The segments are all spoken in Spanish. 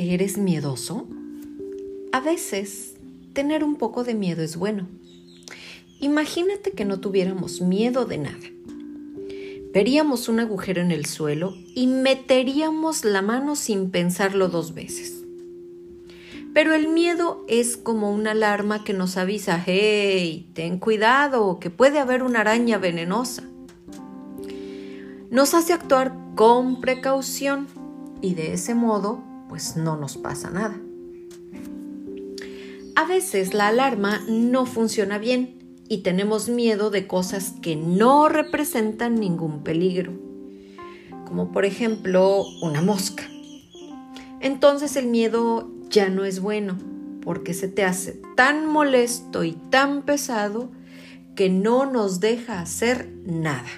eres miedoso? A veces, tener un poco de miedo es bueno. Imagínate que no tuviéramos miedo de nada. Veríamos un agujero en el suelo y meteríamos la mano sin pensarlo dos veces. Pero el miedo es como una alarma que nos avisa, hey, ten cuidado, que puede haber una araña venenosa. Nos hace actuar con precaución y de ese modo, pues no nos pasa nada. A veces la alarma no funciona bien y tenemos miedo de cosas que no representan ningún peligro, como por ejemplo una mosca. Entonces el miedo ya no es bueno porque se te hace tan molesto y tan pesado que no nos deja hacer nada.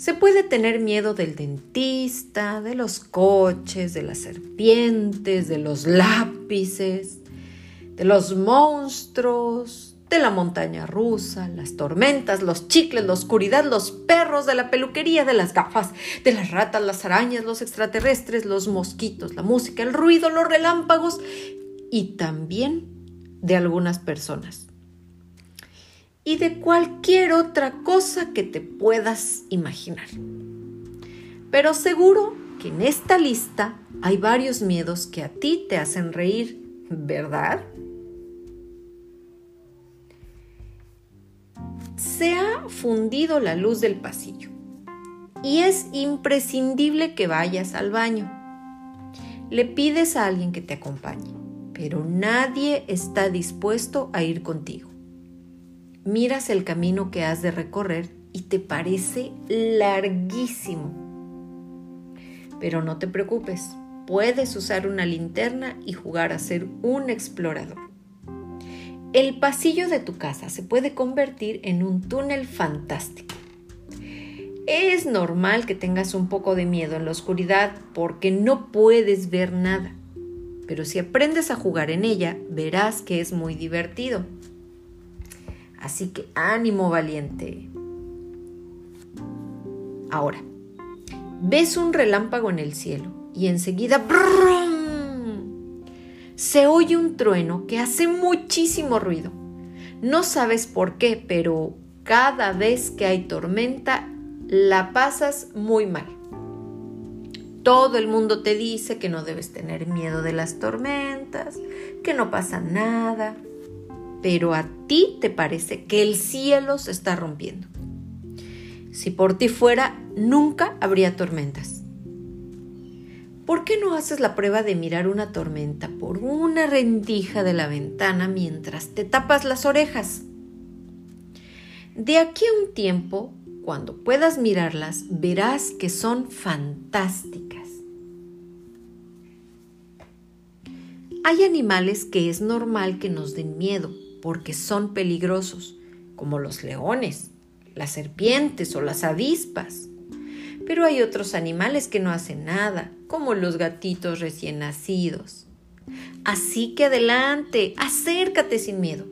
Se puede tener miedo del dentista, de los coches, de las serpientes, de los lápices, de los monstruos, de la montaña rusa, las tormentas, los chicles, la oscuridad, los perros, de la peluquería, de las gafas, de las ratas, las arañas, los extraterrestres, los mosquitos, la música, el ruido, los relámpagos y también de algunas personas. Y de cualquier otra cosa que te puedas imaginar. Pero seguro que en esta lista hay varios miedos que a ti te hacen reír, ¿verdad? se ha fundido la luz del pasillo y es imprescindible que vayas al baño. Le pides a alguien que te acompañe, pero nadie está dispuesto a ir contigo. Miras el camino que has de recorrer y te parece larguísimo. Pero no te preocupes, puedes usar una linterna y jugar a ser un explorador. El pasillo de tu casa se puede convertir en un túnel fantástico. Es normal que tengas un poco de miedo en la oscuridad porque no puedes ver nada, pero si aprendes a jugar en ella, verás que es muy divertido. Así que ánimo valiente. Ahora, ves un relámpago en el cielo y enseguida se oye un trueno que hace muchísimo ruido. No sabes por qué, pero cada vez que hay tormenta la pasas muy mal. Todo el mundo te dice que no debes tener miedo de las tormentas, que no pasa nada, pero a ti te parece que el cielo se está rompiendo. Si por ti fuera, nunca habría tormentas. ¿Por qué no haces la prueba de mirar una tormenta por una rendija de la ventana mientras te tapas las orejas? De aquí a un tiempo, cuando puedas mirarlas, verás que son fantásticas. Hay animales que es normal que nos den miedo porque son peligrosos, como los leones, las serpientes o las avispas. Pero hay otros animales que no hacen nada, como los gatitos recién nacidos. Así que adelante, acércate sin miedo.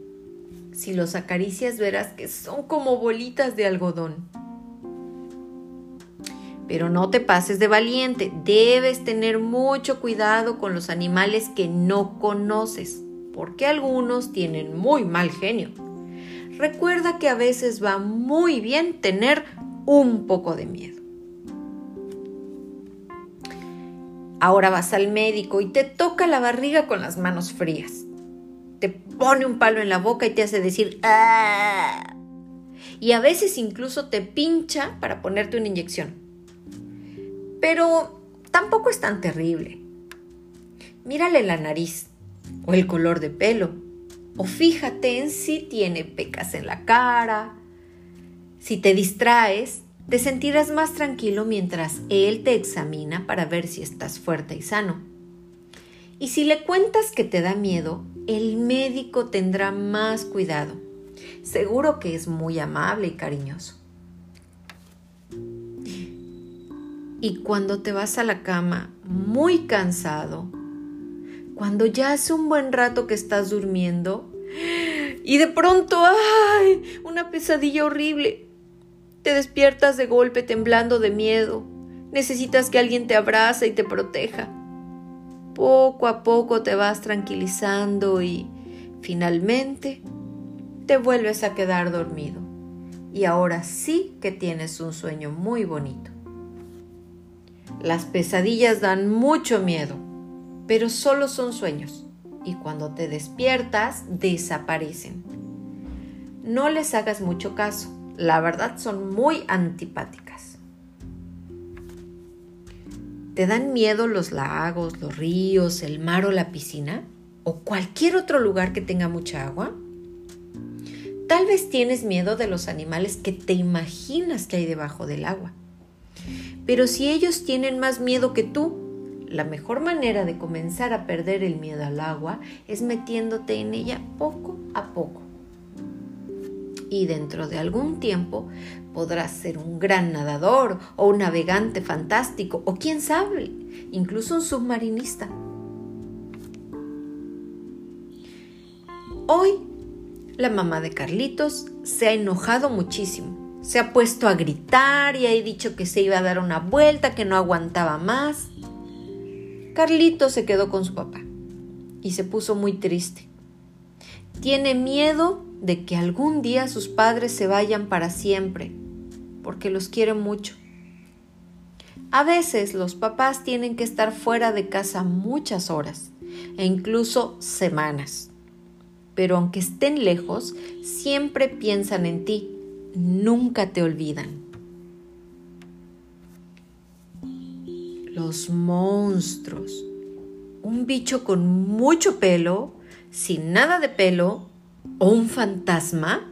Si los acaricias verás que son como bolitas de algodón. Pero no te pases de valiente, debes tener mucho cuidado con los animales que no conoces, porque algunos tienen muy mal genio. Recuerda que a veces va muy bien tener un poco de miedo. Ahora vas al médico y te toca la barriga con las manos frías. Te pone un palo en la boca y te hace decir ¡Ah! Y a veces incluso te pincha para ponerte una inyección. Pero tampoco es tan terrible. Mírale la nariz o el color de pelo. O fíjate en si tiene pecas en la cara. Si te distraes, te sentirás más tranquilo mientras Él te examina para ver si estás fuerte y sano. Y si le cuentas que te da miedo, el médico tendrá más cuidado. Seguro que es muy amable y cariñoso. Y cuando te vas a la cama muy cansado, cuando ya hace un buen rato que estás durmiendo, y de pronto, ¡ay! Una pesadilla horrible te despiertas de golpe temblando de miedo. Necesitas que alguien te abrace y te proteja. Poco a poco te vas tranquilizando y finalmente te vuelves a quedar dormido. Y ahora sí que tienes un sueño muy bonito. Las pesadillas dan mucho miedo, pero solo son sueños y cuando te despiertas desaparecen. No les hagas mucho caso, la verdad son muy antipáticas. ¿Te dan miedo los lagos, los ríos, el mar o la piscina? ¿O cualquier otro lugar que tenga mucha agua? Tal vez tienes miedo de los animales que te imaginas que hay debajo del agua. Pero si ellos tienen más miedo que tú, la mejor manera de comenzar a perder el miedo al agua es metiéndote en ella poco a poco. Y dentro de algún tiempo podrás ser un gran nadador o un navegante fantástico o quién sabe, incluso un submarinista. Hoy la mamá de Carlitos se ha enojado muchísimo. Se ha puesto a gritar y ha dicho que se iba a dar una vuelta, que no aguantaba más. Carlitos se quedó con su papá y se puso muy triste. Tiene miedo de que algún día sus padres se vayan para siempre, porque los quiere mucho. A veces los papás tienen que estar fuera de casa muchas horas e incluso semanas pero aunque estén lejos, siempre piensan en ti, nunca te olvidan. Los monstruos. Un bicho con mucho pelo, sin nada de pelo, o un fantasma.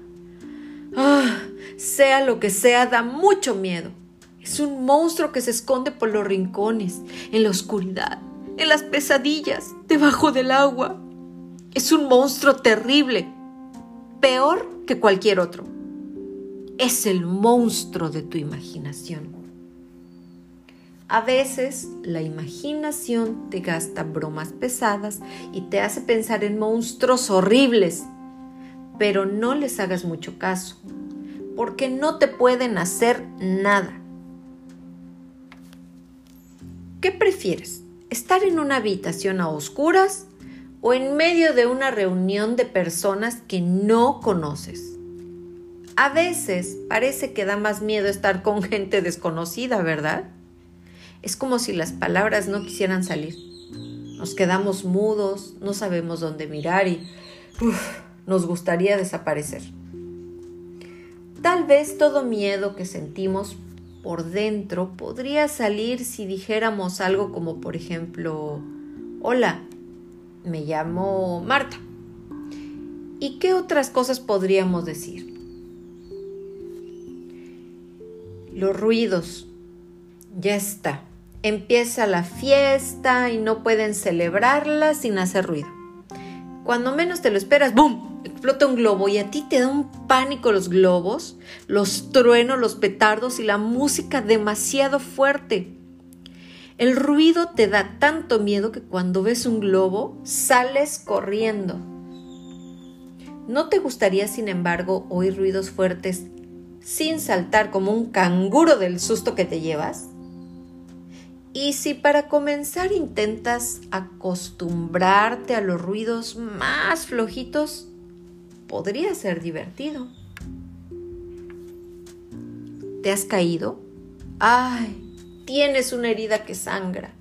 Ah, sea lo que sea, da mucho miedo. Es un monstruo que se esconde por los rincones, en la oscuridad, en las pesadillas, debajo del agua, es un monstruo terrible, peor que cualquier otro. Es el monstruo de tu imaginación. A veces la imaginación te gasta bromas pesadas y te hace pensar en monstruos horribles, pero no les hagas mucho caso, porque no te pueden hacer nada. ¿Qué prefieres? ¿Estar en una habitación a oscuras o en medio de una reunión de personas que no conoces. A veces parece que da más miedo estar con gente desconocida, ¿verdad? Es como si las palabras no quisieran salir. Nos quedamos mudos, no sabemos dónde mirar y nos gustaría desaparecer. Tal vez todo miedo que sentimos por dentro podría salir si dijéramos algo como por ejemplo, hola, me llamo Marta. ¿Y qué otras cosas podríamos decir? Los ruidos. Ya está. Empieza la fiesta y no pueden celebrarla sin hacer ruido. Cuando menos te lo esperas, ¡boom! Explota un globo y a ti te da un pánico los globos, los truenos, los petardos y la música demasiado fuerte. El ruido te da tanto miedo que cuando ves un globo sales corriendo. ¿No te gustaría, sin embargo, oír ruidos fuertes sin saltar como un canguro del susto que te llevas? Y si para comenzar intentas acostumbrarte a los ruidos más flojitos, podría ser divertido. ¿Te has caído? ¡Ay! tienes una herida que sangra.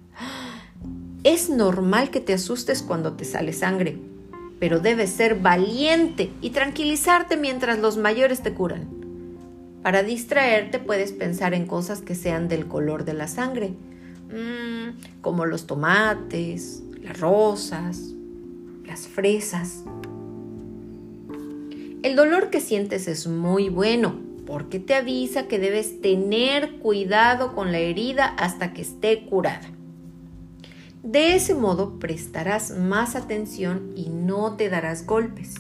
Es normal que te asustes cuando te sale sangre, pero debes ser valiente y tranquilizarte mientras los mayores te curan. Para distraerte puedes pensar en cosas que sean del color de la sangre, mm, como los tomates, las rosas, las fresas. El dolor que sientes es muy bueno, porque te avisa que debes tener cuidado con la herida hasta que esté curada. De ese modo prestarás más atención y no te darás golpes.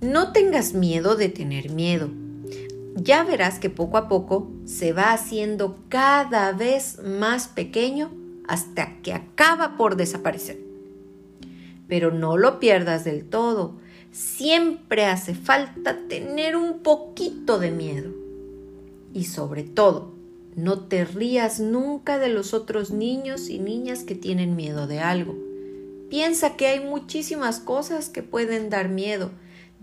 No tengas miedo de tener miedo. Ya verás que poco a poco se va haciendo cada vez más pequeño hasta que acaba por desaparecer. Pero no lo pierdas del todo siempre hace falta tener un poquito de miedo. Y sobre todo, no te rías nunca de los otros niños y niñas que tienen miedo de algo. Piensa que hay muchísimas cosas que pueden dar miedo,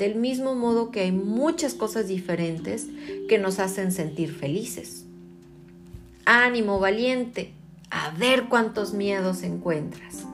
del mismo modo que hay muchas cosas diferentes que nos hacen sentir felices. Ánimo valiente, a ver cuántos miedos encuentras.